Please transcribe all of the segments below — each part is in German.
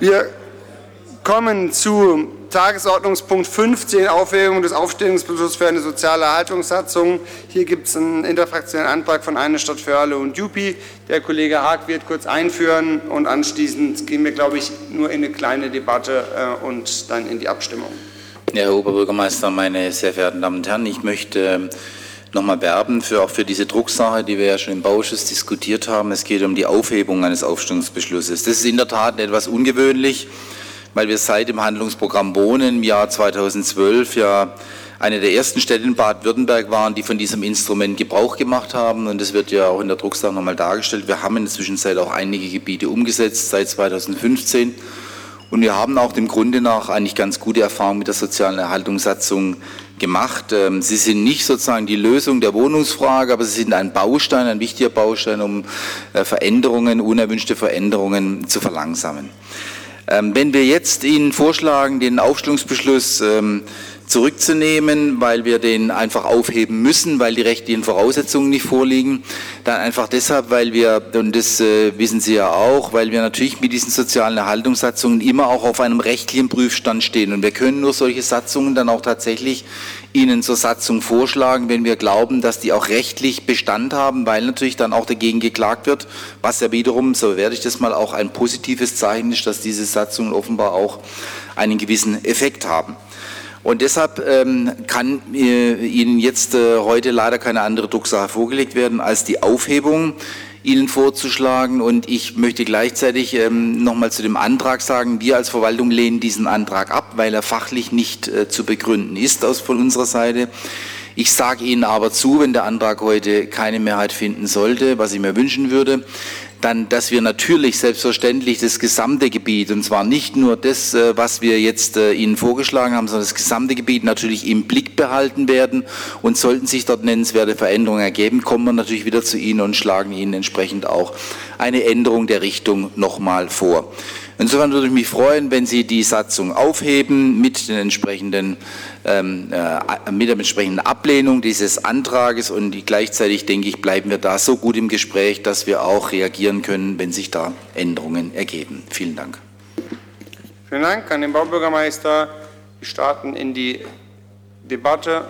Wir kommen zu Tagesordnungspunkt 15, Aufhebung des Aufstellungsbeschlusses für eine soziale Erhaltungssatzung. Hier gibt es einen interfraktionellen Antrag von Eine Stadt für alle und Jupi. Der Kollege Haag wird kurz einführen und anschließend gehen wir, glaube ich, nur in eine kleine Debatte äh, und dann in die Abstimmung. Herr Oberbürgermeister, meine sehr verehrten Damen und Herren, ich möchte nochmal werben für auch für diese Drucksache, die wir ja schon im Bauausschuss diskutiert haben. Es geht um die Aufhebung eines Aufstellungsbeschlusses. Das ist in der Tat etwas ungewöhnlich, weil wir seit dem Handlungsprogramm Wohnen im Jahr 2012 ja eine der ersten Städte in Baden-Württemberg waren, die von diesem Instrument Gebrauch gemacht haben. Und das wird ja auch in der Drucksache nochmal dargestellt. Wir haben in der Zwischenzeit auch einige Gebiete umgesetzt seit 2015. Und wir haben auch dem Grunde nach eigentlich ganz gute Erfahrungen mit der sozialen Erhaltungssatzung gemacht. Ähm, sie sind nicht sozusagen die Lösung der Wohnungsfrage, aber sie sind ein Baustein, ein wichtiger Baustein, um äh, Veränderungen, unerwünschte Veränderungen zu verlangsamen. Ähm, wenn wir jetzt Ihnen vorschlagen, den Aufstellungsbeschluss ähm, zurückzunehmen, weil wir den einfach aufheben müssen, weil die rechtlichen Voraussetzungen nicht vorliegen. Dann einfach deshalb, weil wir, und das äh, wissen Sie ja auch, weil wir natürlich mit diesen sozialen Erhaltungssatzungen immer auch auf einem rechtlichen Prüfstand stehen. Und wir können nur solche Satzungen dann auch tatsächlich Ihnen zur Satzung vorschlagen, wenn wir glauben, dass die auch rechtlich Bestand haben, weil natürlich dann auch dagegen geklagt wird, was ja wiederum, so werde ich das mal, auch ein positives Zeichen ist, dass diese Satzungen offenbar auch einen gewissen Effekt haben. Und deshalb ähm, kann äh, Ihnen jetzt äh, heute leider keine andere Drucksache vorgelegt werden als die Aufhebung Ihnen vorzuschlagen. Und ich möchte gleichzeitig ähm, nochmal zu dem Antrag sagen, wir als Verwaltung lehnen diesen Antrag ab, weil er fachlich nicht äh, zu begründen ist aus von unserer Seite. Ich sage Ihnen aber zu, wenn der Antrag heute keine Mehrheit finden sollte, was ich mir wünschen würde, dann, dass wir natürlich selbstverständlich das gesamte Gebiet, und zwar nicht nur das, äh, was wir jetzt äh, Ihnen vorgeschlagen haben, sondern das gesamte Gebiet natürlich im Blick behalten werden. Und sollten sich dort nennenswerte Veränderungen ergeben, kommen wir natürlich wieder zu Ihnen und schlagen Ihnen entsprechend auch eine Änderung der Richtung nochmal vor. Insofern würde ich mich freuen, wenn Sie die Satzung aufheben mit, den entsprechenden, ähm, äh, mit der entsprechenden Ablehnung dieses Antrages und gleichzeitig, denke ich, bleiben wir da so gut im Gespräch, dass wir auch reagieren können, wenn sich da Änderungen ergeben. Vielen Dank. Vielen Dank an den Baubürgermeister. Wir starten in die Debatte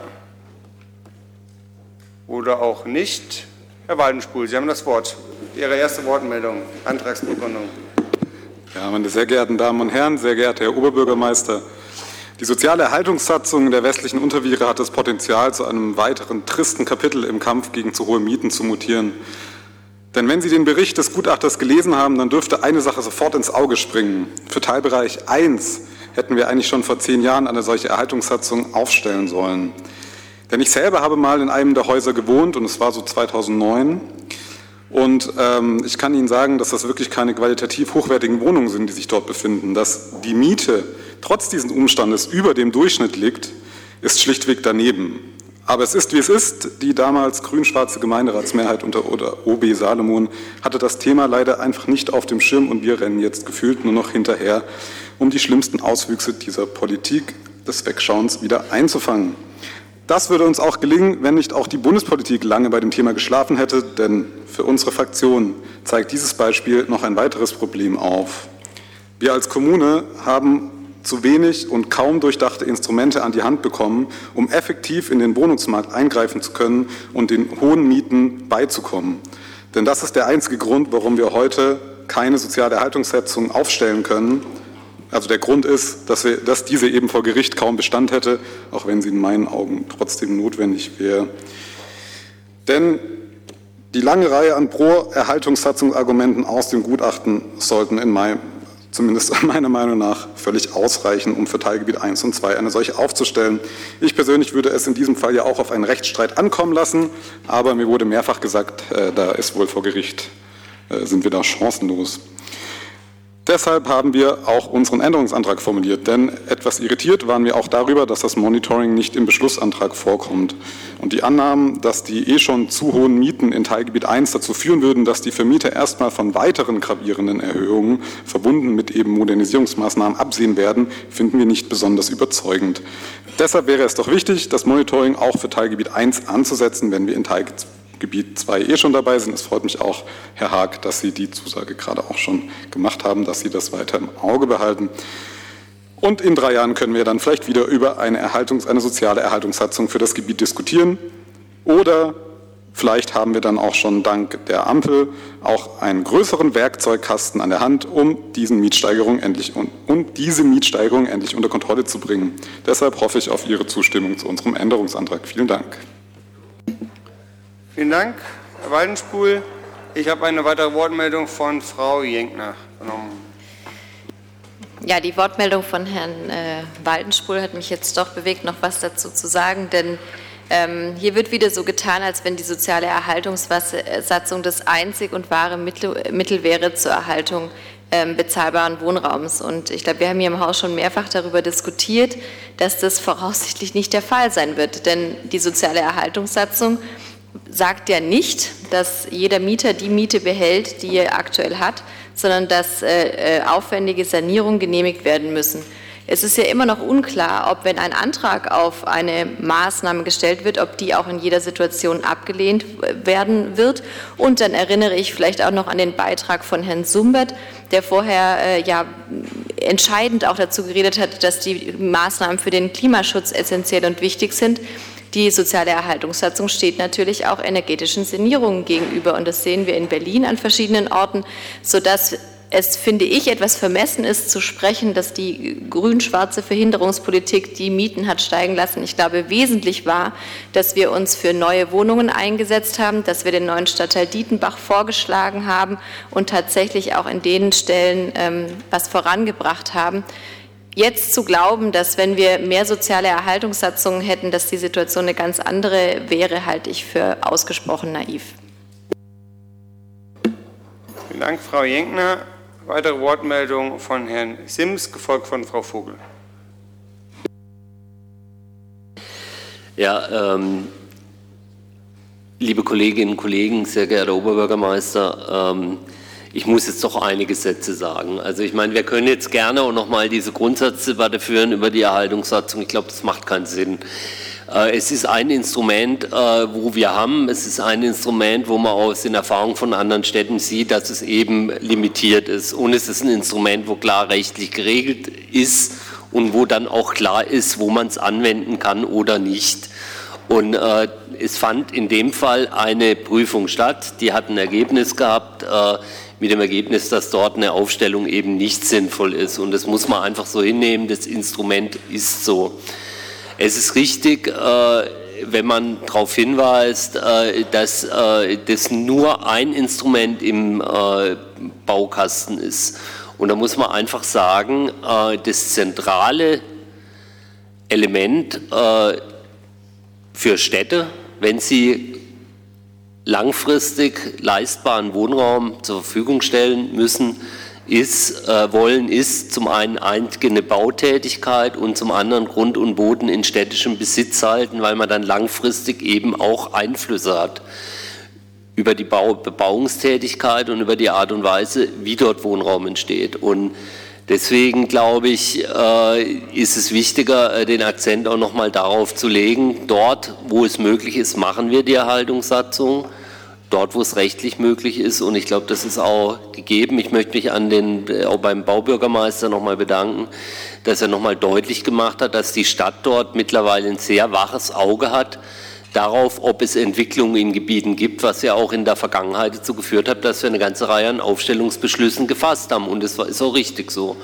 oder auch nicht. Herr Waldenspul, Sie haben das Wort. Ihre erste Wortmeldung, Antragsbegründung. Ja, meine sehr geehrten Damen und Herren, sehr geehrter Herr Oberbürgermeister, die soziale Erhaltungssatzung der westlichen Unterviere hat das Potenzial, zu einem weiteren tristen Kapitel im Kampf gegen zu hohe Mieten zu mutieren. Denn wenn Sie den Bericht des Gutachters gelesen haben, dann dürfte eine Sache sofort ins Auge springen. Für Teilbereich 1 hätten wir eigentlich schon vor zehn Jahren eine solche Erhaltungssatzung aufstellen sollen. Denn ich selber habe mal in einem der Häuser gewohnt und es war so 2009. Und ähm, ich kann Ihnen sagen, dass das wirklich keine qualitativ hochwertigen Wohnungen sind, die sich dort befinden. Dass die Miete trotz dieses Umstandes über dem Durchschnitt liegt, ist schlichtweg daneben. Aber es ist, wie es ist. Die damals grün-schwarze Gemeinderatsmehrheit unter OB Salomon hatte das Thema leider einfach nicht auf dem Schirm und wir rennen jetzt gefühlt nur noch hinterher, um die schlimmsten Auswüchse dieser Politik des Wegschauens wieder einzufangen. Das würde uns auch gelingen, wenn nicht auch die Bundespolitik lange bei dem Thema geschlafen hätte, denn für unsere Fraktion zeigt dieses Beispiel noch ein weiteres Problem auf. Wir als Kommune haben zu wenig und kaum durchdachte Instrumente an die Hand bekommen, um effektiv in den Wohnungsmarkt eingreifen zu können und den hohen Mieten beizukommen. Denn das ist der einzige Grund, warum wir heute keine soziale Erhaltungssetzung aufstellen können, also der Grund ist, dass, wir, dass diese eben vor Gericht kaum Bestand hätte, auch wenn sie in meinen Augen trotzdem notwendig wäre. Denn die lange Reihe an Pro-Erhaltungssatzungsargumenten aus dem Gutachten sollten in meinem, zumindest meiner Meinung nach völlig ausreichen, um für Teilgebiet 1 und 2 eine solche aufzustellen. Ich persönlich würde es in diesem Fall ja auch auf einen Rechtsstreit ankommen lassen, aber mir wurde mehrfach gesagt, äh, da ist wohl vor Gericht, äh, sind wir da chancenlos. Deshalb haben wir auch unseren Änderungsantrag formuliert, denn etwas irritiert waren wir auch darüber, dass das Monitoring nicht im Beschlussantrag vorkommt. Und die Annahmen, dass die eh schon zu hohen Mieten in Teilgebiet 1 dazu führen würden, dass die Vermieter erstmal von weiteren gravierenden Erhöhungen verbunden mit eben Modernisierungsmaßnahmen absehen werden, finden wir nicht besonders überzeugend. Deshalb wäre es doch wichtig, das Monitoring auch für Teilgebiet 1 anzusetzen, wenn wir in Teilgebiet Gebiet 2 eh schon dabei sind. Es freut mich auch, Herr Haag, dass Sie die Zusage gerade auch schon gemacht haben, dass Sie das weiter im Auge behalten. Und in drei Jahren können wir dann vielleicht wieder über eine, Erhaltungs-, eine soziale Erhaltungssatzung für das Gebiet diskutieren. Oder vielleicht haben wir dann auch schon dank der Ampel auch einen größeren Werkzeugkasten an der Hand, um, diesen Mietsteigerung endlich, um diese Mietsteigerung endlich unter Kontrolle zu bringen. Deshalb hoffe ich auf Ihre Zustimmung zu unserem Änderungsantrag. Vielen Dank. Vielen Dank, Herr Waldenspul. Ich habe eine weitere Wortmeldung von Frau Jenkner genommen. Ja, die Wortmeldung von Herrn äh, Waldenspul hat mich jetzt doch bewegt, noch was dazu zu sagen, denn ähm, hier wird wieder so getan, als wenn die soziale Erhaltungssatzung das einzig und wahre Mittel, Mittel wäre zur Erhaltung ähm, bezahlbaren Wohnraums. Und ich glaube, wir haben hier im Haus schon mehrfach darüber diskutiert, dass das voraussichtlich nicht der Fall sein wird. Denn die soziale Erhaltungssatzung sagt ja nicht, dass jeder Mieter die Miete behält, die er aktuell hat, sondern dass äh, äh, aufwendige Sanierungen genehmigt werden müssen. Es ist ja immer noch unklar, ob wenn ein Antrag auf eine Maßnahme gestellt wird, ob die auch in jeder Situation abgelehnt werden wird. Und dann erinnere ich vielleicht auch noch an den Beitrag von Herrn Sumbert, der vorher äh, ja entscheidend auch dazu geredet hat, dass die Maßnahmen für den Klimaschutz essentiell und wichtig sind. Die soziale Erhaltungssatzung steht natürlich auch energetischen Sanierungen gegenüber. Und das sehen wir in Berlin an verschiedenen Orten, sodass es, finde ich, etwas vermessen ist zu sprechen, dass die grün-schwarze Verhinderungspolitik die Mieten hat steigen lassen. Ich glaube, wesentlich war, dass wir uns für neue Wohnungen eingesetzt haben, dass wir den neuen Stadtteil Dietenbach vorgeschlagen haben und tatsächlich auch in den Stellen ähm, was vorangebracht haben. Jetzt zu glauben, dass wenn wir mehr soziale Erhaltungssatzungen hätten, dass die Situation eine ganz andere wäre, halte ich für ausgesprochen naiv. Vielen Dank, Frau Jenkner. Weitere Wortmeldung von Herrn Sims, gefolgt von Frau Vogel. Ja, ähm, liebe Kolleginnen und Kollegen, sehr geehrter Oberbürgermeister, ähm, ich muss jetzt doch einige Sätze sagen. Also ich meine, wir können jetzt gerne auch nochmal diese Grundsatzdebatte führen über die Erhaltungssatzung. Ich glaube, das macht keinen Sinn. Äh, es ist ein Instrument, äh, wo wir haben. Es ist ein Instrument, wo man aus den Erfahrungen von anderen Städten sieht, dass es eben limitiert ist. Und es ist ein Instrument, wo klar rechtlich geregelt ist und wo dann auch klar ist, wo man es anwenden kann oder nicht. Und äh, es fand in dem Fall eine Prüfung statt. Die hat ein Ergebnis gehabt. Mit dem Ergebnis, dass dort eine Aufstellung eben nicht sinnvoll ist. Und das muss man einfach so hinnehmen, das Instrument ist so. Es ist richtig, äh, wenn man darauf hinweist, äh, dass äh, das nur ein Instrument im Baukasten ist. Und da muss man einfach sagen, das zentrale Element für Städte, wenn sie langfristig leistbaren Wohnraum zur Verfügung stellen müssen, ist, äh, wollen, ist zum einen eigene Bautätigkeit und zum anderen Grund und Boden in städtischem Besitz halten, weil man dann langfristig eben auch Einflüsse hat über die Bau Bebauungstätigkeit und über die Art und Weise, wie dort Wohnraum entsteht. Und deswegen glaube ich, äh, ist es wichtiger, äh, den Akzent auch nochmal darauf zu legen, dort, wo es möglich ist, machen wir die Erhaltungssatzung dort, wo es rechtlich möglich ist. Und ich glaube, das ist auch gegeben. Ich möchte mich an den, äh, auch beim Baubürgermeister nochmal bedanken, dass er nochmal deutlich gemacht hat, dass die Stadt dort mittlerweile ein sehr waches Auge hat darauf, ob es Entwicklungen in Gebieten gibt, was ja auch in der Vergangenheit dazu geführt hat, dass wir eine ganze Reihe an Aufstellungsbeschlüssen gefasst haben. Und das ist auch richtig so.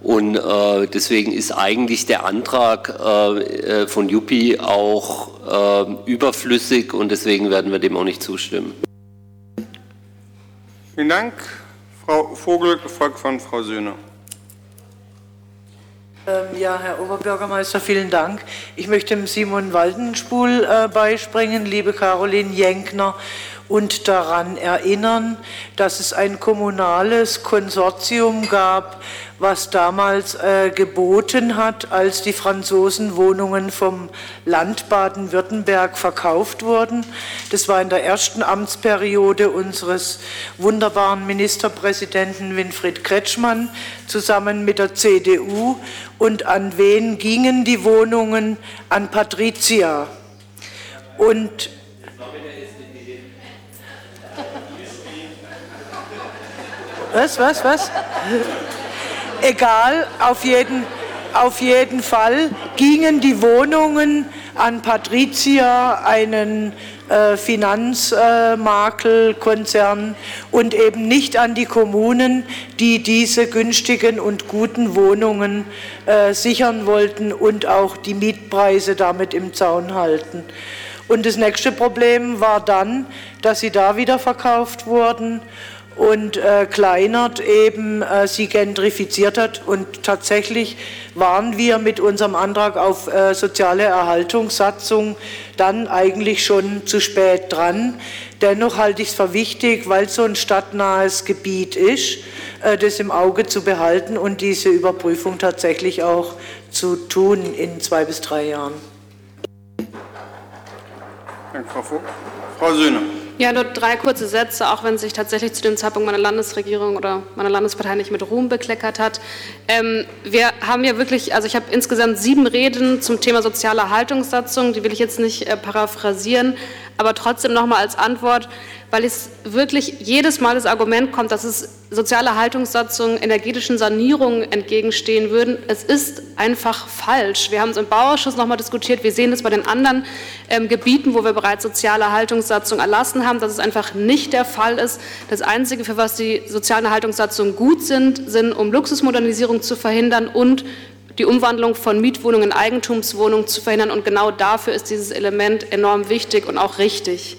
Und äh, deswegen ist eigentlich der Antrag äh, äh von Juppie auch äh, überflüssig und deswegen werden wir dem auch nicht zustimmen. Vielen Dank. Frau Vogel, gefolgt von Frau Söhne. Ähm, ja, Herr Oberbürgermeister, vielen Dank. Ich möchte dem Simon Waldenspul äh, beispringen, liebe Caroline Jenkner und daran erinnern, dass es ein kommunales Konsortium gab, was damals äh, geboten hat, als die Franzosen Wohnungen vom Land Baden-Württemberg verkauft wurden. Das war in der ersten Amtsperiode unseres wunderbaren Ministerpräsidenten Winfried Kretschmann zusammen mit der CDU. Und an wen gingen die Wohnungen? An Patricia. Und Was, was, was? Egal, auf jeden, auf jeden Fall gingen die Wohnungen an Patricia, einen äh, Finanzmakelkonzern und eben nicht an die Kommunen, die diese günstigen und guten Wohnungen äh, sichern wollten und auch die Mietpreise damit im Zaun halten. Und das nächste Problem war dann, dass sie da wieder verkauft wurden und äh, Kleinert eben äh, sie gentrifiziert hat. Und tatsächlich waren wir mit unserem Antrag auf äh, soziale Erhaltungssatzung dann eigentlich schon zu spät dran. Dennoch halte ich es für wichtig, weil so ein stadtnahes Gebiet ist, äh, das im Auge zu behalten und diese Überprüfung tatsächlich auch zu tun in zwei bis drei Jahren. Danke, Frau Vogt. Frau Söhne. Ja, nur drei kurze Sätze, auch wenn sich tatsächlich zu dem Zeitpunkt meine Landesregierung oder meine Landespartei nicht mit Ruhm bekleckert hat. Ähm, wir haben ja wirklich, also ich habe insgesamt sieben Reden zum Thema soziale Haltungssatzung, die will ich jetzt nicht äh, paraphrasieren, aber trotzdem nochmal als Antwort, weil es wirklich jedes Mal das Argument kommt, dass es soziale Haltungssatzungen energetischen Sanierungen entgegenstehen würden. Es ist einfach falsch. Wir haben es im Bauausschuss nochmal diskutiert. Wir sehen das bei den anderen ähm, Gebieten, wo wir bereits soziale Haltungssatzungen erlassen haben, dass es einfach nicht der Fall ist. Das Einzige, für was die sozialen Haltungssatzungen gut sind, sind, um Luxusmodernisierung zu verhindern und die Umwandlung von Mietwohnungen in Eigentumswohnungen zu verhindern. Und genau dafür ist dieses Element enorm wichtig und auch richtig.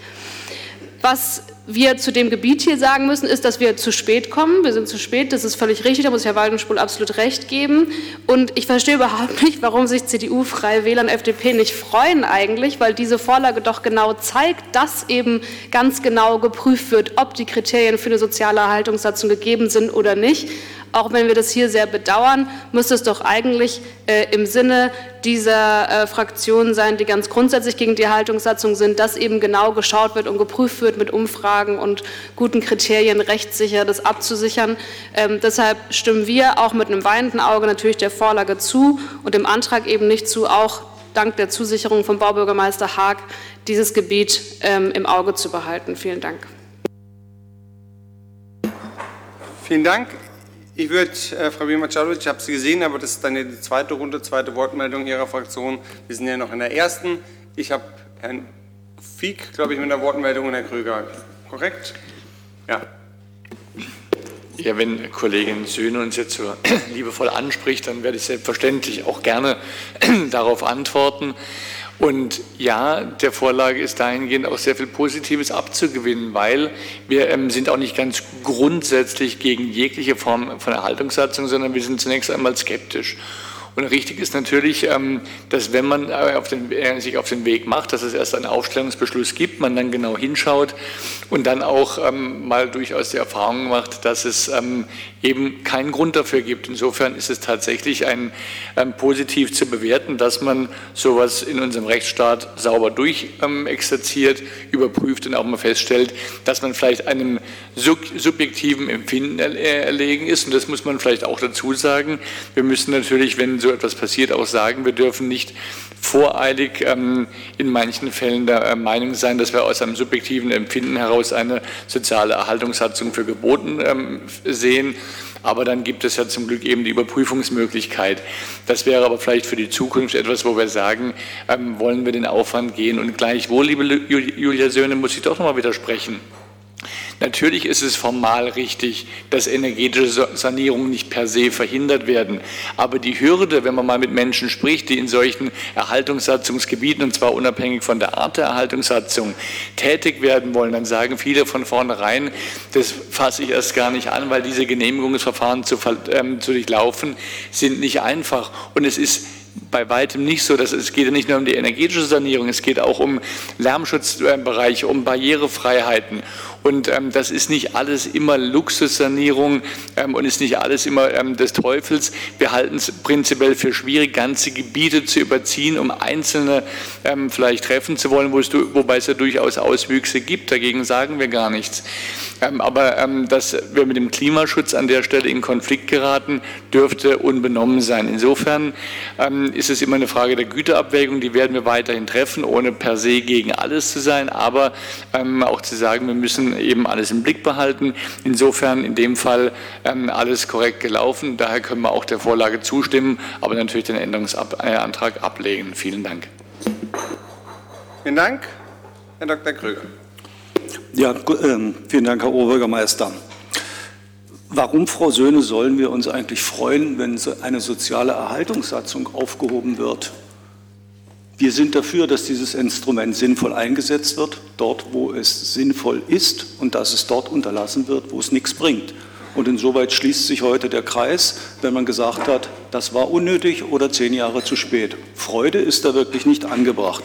Was wir zu dem Gebiet hier sagen müssen, ist, dass wir zu spät kommen. Wir sind zu spät, das ist völlig richtig, da muss Herr Waldenspul absolut recht geben. Und ich verstehe überhaupt nicht, warum sich CDU, Freie Wähler und FDP nicht freuen eigentlich, weil diese Vorlage doch genau zeigt, dass eben ganz genau geprüft wird, ob die Kriterien für eine soziale Erhaltungssatzung gegeben sind oder nicht. Auch wenn wir das hier sehr bedauern, müsste es doch eigentlich äh, im Sinne dieser äh, Fraktionen sein, die ganz grundsätzlich gegen die Haltungssatzung sind, dass eben genau geschaut wird und geprüft wird mit Umfragen und guten Kriterien rechtssicher das abzusichern. Ähm, deshalb stimmen wir auch mit einem weinenden Auge natürlich der Vorlage zu und dem Antrag eben nicht zu, auch dank der Zusicherung von Baubürgermeister Haag dieses Gebiet ähm, im Auge zu behalten. Vielen Dank. Vielen Dank. Ich würde, äh, Frau Bimacalovic, ich habe Sie gesehen, aber das ist dann die zweite Runde, zweite Wortmeldung Ihrer Fraktion. Wir sind ja noch in der ersten. Ich habe Herrn Fieck, glaube ich, mit der Wortmeldung und Herrn Krüger. Korrekt? Ja. Ja, wenn Kollegin Söhne uns jetzt so liebevoll anspricht, dann werde ich selbstverständlich auch gerne darauf antworten. Und ja, der Vorlage ist dahingehend auch sehr viel Positives abzugewinnen, weil wir ähm, sind auch nicht ganz grundsätzlich gegen jegliche Form von Erhaltungssatzung, sondern wir sind zunächst einmal skeptisch. Und richtig ist natürlich, ähm, dass wenn man äh, auf den, äh, sich auf den Weg macht, dass es erst einen Aufstellungsbeschluss gibt, man dann genau hinschaut und dann auch ähm, mal durchaus die Erfahrung macht, dass es ähm, eben keinen Grund dafür gibt. Insofern ist es tatsächlich ein, positiv zu bewerten, dass man sowas in unserem Rechtsstaat sauber durchexerziert, überprüft und auch mal feststellt, dass man vielleicht einem subjektiven Empfinden erlegen ist. Und das muss man vielleicht auch dazu sagen. Wir müssen natürlich, wenn so etwas passiert, auch sagen, wir dürfen nicht voreilig ähm, in manchen Fällen der äh, Meinung sein, dass wir aus einem subjektiven Empfinden heraus eine soziale Erhaltungssatzung für geboten ähm, sehen. Aber dann gibt es ja zum Glück eben die Überprüfungsmöglichkeit. Das wäre aber vielleicht für die Zukunft etwas, wo wir sagen, ähm, wollen wir den Aufwand gehen. Und gleichwohl, liebe Julia Söhne, muss ich doch noch mal widersprechen. Natürlich ist es formal richtig, dass energetische Sanierungen nicht per se verhindert werden. Aber die Hürde, wenn man mal mit Menschen spricht, die in solchen Erhaltungssatzungsgebieten, und zwar unabhängig von der Art der Erhaltungssatzung, tätig werden wollen, dann sagen viele von vornherein, das fasse ich erst gar nicht an, weil diese Genehmigungsverfahren zu, ähm, zu durchlaufen sind nicht einfach. Und es ist bei weitem nicht so, dass es geht nicht nur um die energetische Sanierung, es geht auch um Lärmschutzbereiche, um Barrierefreiheiten. Und ähm, das ist nicht alles immer Luxussanierung ähm, und ist nicht alles immer ähm, des Teufels. Wir halten es prinzipiell für schwierig, ganze Gebiete zu überziehen, um einzelne ähm, vielleicht treffen zu wollen, wobei es ja durchaus Auswüchse gibt. Dagegen sagen wir gar nichts. Ähm, aber ähm, dass wir mit dem Klimaschutz an der Stelle in Konflikt geraten, dürfte unbenommen sein. Insofern ist es immer eine Frage der Güterabwägung, die werden wir weiterhin treffen, ohne per se gegen alles zu sein, aber auch zu sagen, wir müssen eben alles im Blick behalten. Insofern in dem Fall ähm, alles korrekt gelaufen. Daher können wir auch der Vorlage zustimmen, aber natürlich den Änderungsantrag ablehnen. Vielen Dank. Vielen Dank. Herr Dr. Kröger. Ja, äh, vielen Dank, Herr Oberbürgermeister. Warum, Frau Söhne, sollen wir uns eigentlich freuen, wenn eine soziale Erhaltungssatzung aufgehoben wird? Wir sind dafür, dass dieses Instrument sinnvoll eingesetzt wird, dort, wo es sinnvoll ist und dass es dort unterlassen wird, wo es nichts bringt. Und insoweit schließt sich heute der Kreis, wenn man gesagt hat, das war unnötig oder zehn Jahre zu spät. Freude ist da wirklich nicht angebracht.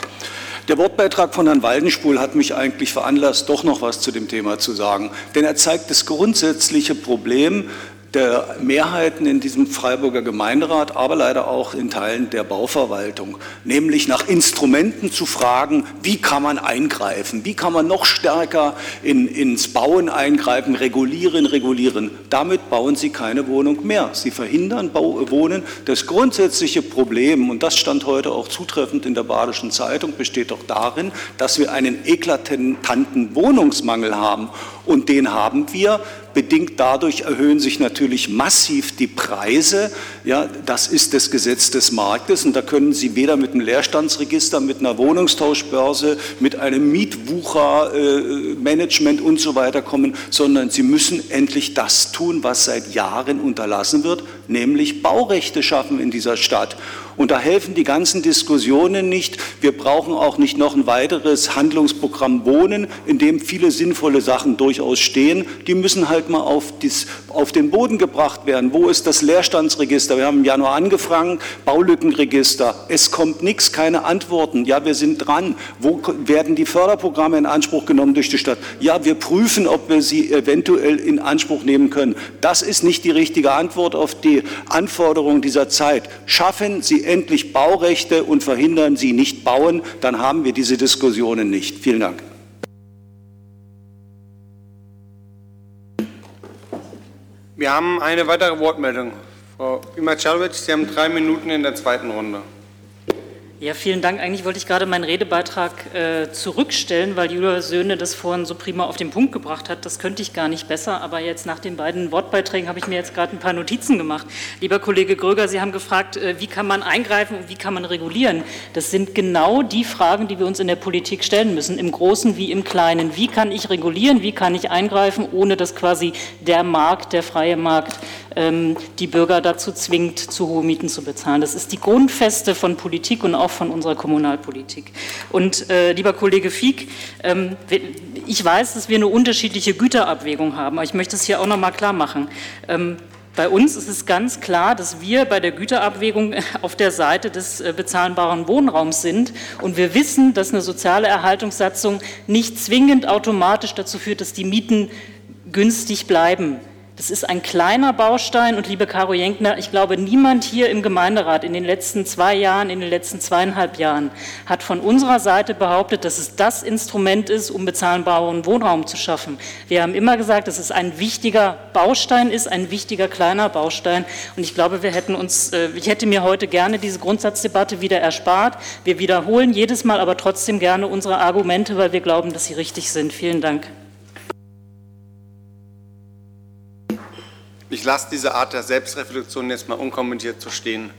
Der Wortbeitrag von Herrn Waldenspul hat mich eigentlich veranlasst, doch noch was zu dem Thema zu sagen. Denn er zeigt das grundsätzliche Problem, der Mehrheiten in diesem Freiburger Gemeinderat, aber leider auch in Teilen der Bauverwaltung, nämlich nach Instrumenten zu fragen, wie kann man eingreifen, wie kann man noch stärker in, ins Bauen eingreifen, regulieren, regulieren. Damit bauen sie keine Wohnung mehr. Sie verhindern Bau, Wohnen. Das grundsätzliche Problem, und das stand heute auch zutreffend in der Badischen Zeitung, besteht doch darin, dass wir einen eklatanten Wohnungsmangel haben. Und den haben wir Bedingt dadurch erhöhen sich natürlich massiv die Preise. Ja, das ist das Gesetz des Marktes und da können Sie weder mit einem Leerstandsregister, mit einer Wohnungstauschbörse, mit einem Mietwuchermanagement äh, und so weiter kommen, sondern Sie müssen endlich das tun, was seit Jahren unterlassen wird, nämlich Baurechte schaffen in dieser Stadt. Und da helfen die ganzen Diskussionen nicht. Wir brauchen auch nicht noch ein weiteres Handlungsprogramm Wohnen, in dem viele sinnvolle Sachen durchaus stehen. Die müssen halt mal auf, dies, auf den Boden gebracht werden. Wo ist das Leerstandsregister? Wir haben im Januar angefangen, Baulückenregister. Es kommt nichts, keine Antworten. Ja, wir sind dran. Wo werden die Förderprogramme in Anspruch genommen durch die Stadt? Ja, wir prüfen, ob wir sie eventuell in Anspruch nehmen können. Das ist nicht die richtige Antwort auf die Anforderungen dieser Zeit. Schaffen Sie endlich Baurechte und verhindern Sie nicht bauen, dann haben wir diese Diskussionen nicht. Vielen Dank. Wir haben eine weitere Wortmeldung. Frau Imacalovic, Sie haben drei Minuten in der zweiten Runde. Ja, vielen Dank. Eigentlich wollte ich gerade meinen Redebeitrag äh, zurückstellen, weil Julia Söhne das vorhin so prima auf den Punkt gebracht hat. Das könnte ich gar nicht besser, aber jetzt nach den beiden Wortbeiträgen habe ich mir jetzt gerade ein paar Notizen gemacht. Lieber Kollege Gröger, Sie haben gefragt, äh, wie kann man eingreifen und wie kann man regulieren? Das sind genau die Fragen, die wir uns in der Politik stellen müssen, im Großen wie im Kleinen. Wie kann ich regulieren, wie kann ich eingreifen, ohne dass quasi der Markt, der freie Markt, die Bürger dazu zwingt, zu hohe Mieten zu bezahlen. Das ist die Grundfeste von Politik und auch von unserer Kommunalpolitik. Und äh, lieber Kollege Fieck, ähm, ich weiß, dass wir eine unterschiedliche Güterabwägung haben, aber ich möchte es hier auch noch mal klar machen. Ähm, bei uns ist es ganz klar, dass wir bei der Güterabwägung auf der Seite des äh, bezahlbaren Wohnraums sind. Und wir wissen, dass eine soziale Erhaltungssatzung nicht zwingend automatisch dazu führt, dass die Mieten günstig bleiben. Das ist ein kleiner Baustein und liebe Caro Jenkner, ich glaube, niemand hier im Gemeinderat in den letzten zwei Jahren, in den letzten zweieinhalb Jahren hat von unserer Seite behauptet, dass es das Instrument ist, um bezahlbaren Wohnraum zu schaffen. Wir haben immer gesagt, dass es ein wichtiger Baustein ist, ein wichtiger kleiner Baustein und ich glaube, wir hätten uns, äh, ich hätte mir heute gerne diese Grundsatzdebatte wieder erspart. Wir wiederholen jedes Mal aber trotzdem gerne unsere Argumente, weil wir glauben, dass sie richtig sind. Vielen Dank. Ich lasse diese Art der Selbstreflexion jetzt mal unkommentiert zu stehen.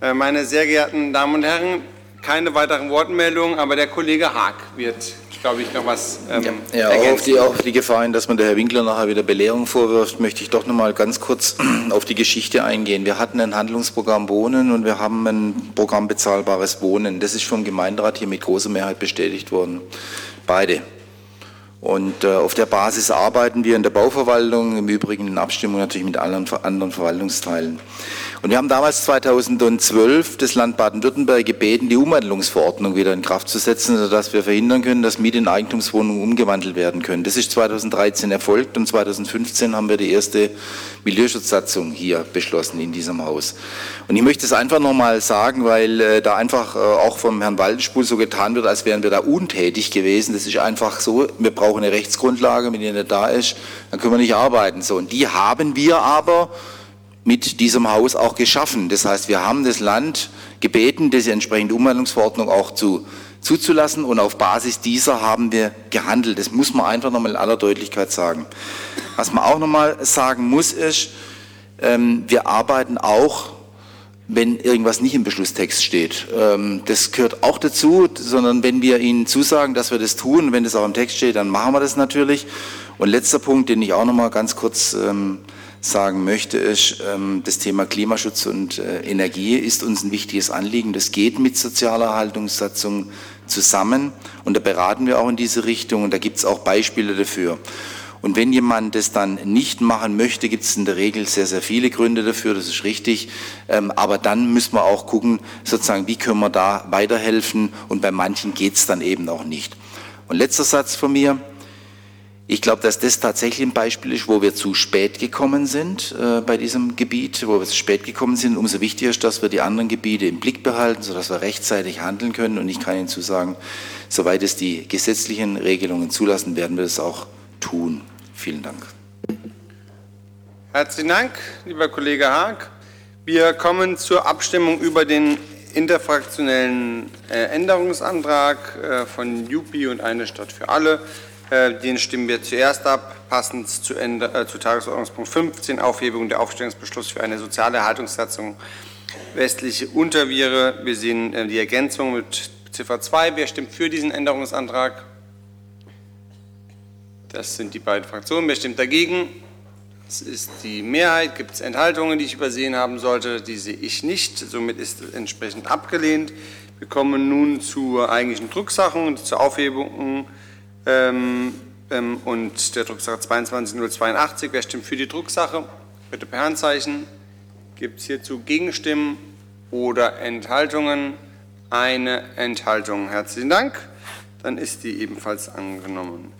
Äh, meine sehr geehrten Damen und Herren, keine weiteren Wortmeldungen, aber der Kollege Haag wird, glaube ich, noch was ähm, ja, ja, auf die, auf die Gefahr hin, dass man der Herr Winkler nachher wieder Belehrung vorwirft, möchte ich doch noch mal ganz kurz auf die Geschichte eingehen. Wir hatten ein Handlungsprogramm Wohnen und wir haben ein Programm bezahlbares Wohnen. Das ist vom Gemeinderat hier mit großer Mehrheit bestätigt worden. Beide. Und äh, auf der Basis arbeiten wir in der Bauverwaltung, im Übrigen in Abstimmung natürlich mit allen anderen Verwaltungsteilen. Und wir haben damals 2012 das Land Baden-Württemberg gebeten, die Umwandlungsverordnung wieder in Kraft zu setzen, sodass wir verhindern können, dass Miete in Eigentumswohnungen umgewandelt werden können. Das ist 2013 erfolgt und 2015 haben wir die erste Milieuschutzsatzung hier beschlossen in diesem Haus. Und ich möchte es einfach nochmal sagen, weil äh, da einfach äh, auch vom Herrn Waldenspul so getan wird, als wären wir da untätig gewesen. Das ist einfach so, wir brauchen eine Rechtsgrundlage, wenn die nicht da ist, dann können wir nicht arbeiten. So, und die haben wir aber mit diesem Haus auch geschaffen. Das heißt, wir haben das Land gebeten, diese entsprechende Umwandlungsverordnung auch zu, zuzulassen und auf Basis dieser haben wir gehandelt. Das muss man einfach nochmal in aller Deutlichkeit sagen. Was man auch nochmal sagen muss ist, ähm, wir arbeiten auch wenn irgendwas nicht im Beschlusstext steht. Ähm, das gehört auch dazu, sondern wenn wir Ihnen zusagen, dass wir das tun, wenn das auch im Text steht, dann machen wir das natürlich. Und letzter Punkt, den ich auch noch mal ganz kurz ähm, sagen möchte, ist, ähm, das Thema Klimaschutz und äh, Energie ist uns ein wichtiges Anliegen. Das geht mit sozialer Erhaltungssatzung zusammen und da beraten wir auch in diese Richtung und da gibt es auch Beispiele dafür. Und wenn jemand das dann nicht machen möchte, gibt es in der Regel sehr, sehr viele Gründe dafür, das ist richtig. Ähm, aber dann müssen wir auch gucken, sozusagen, wie können wir da weiterhelfen und bei manchen geht es dann eben auch nicht. Und letzter Satz von mir. Ich glaube, dass das tatsächlich ein Beispiel ist, wo wir zu spät gekommen sind äh, bei diesem Gebiet, wo wir zu spät gekommen sind. Umso wichtiger ist, dass wir die anderen Gebiete im Blick behalten, sodass wir rechtzeitig handeln können. Und ich kann Ihnen zusagen, soweit es die gesetzlichen Regelungen zulassen, werden wir das auch tun. Vielen Dank. Herzlichen Dank, lieber Kollege Haag. Wir kommen zur Abstimmung über den interfraktionellen äh, Änderungsantrag äh, von JUPI und eine Stadt für alle. Äh, den stimmen wir zuerst ab, passend zu, Ende, äh, zu Tagesordnungspunkt 15, Aufhebung der Aufstellungsbeschluss für eine soziale Erhaltungssatzung westliche Unterviere. Wir sehen äh, die Ergänzung mit Ziffer 2. Wer stimmt für diesen Änderungsantrag? Das sind die beiden Fraktionen. Wer stimmt dagegen? Das ist die Mehrheit. Gibt es Enthaltungen, die ich übersehen haben sollte? Die sehe ich nicht. Somit ist es entsprechend abgelehnt. Wir kommen nun zur eigentlichen Drucksache und zur Aufhebung ähm, ähm, und der Drucksache 22082. Wer stimmt für die Drucksache? Bitte per Handzeichen. Gibt es hierzu Gegenstimmen oder Enthaltungen? Eine Enthaltung. Herzlichen Dank. Dann ist die ebenfalls angenommen.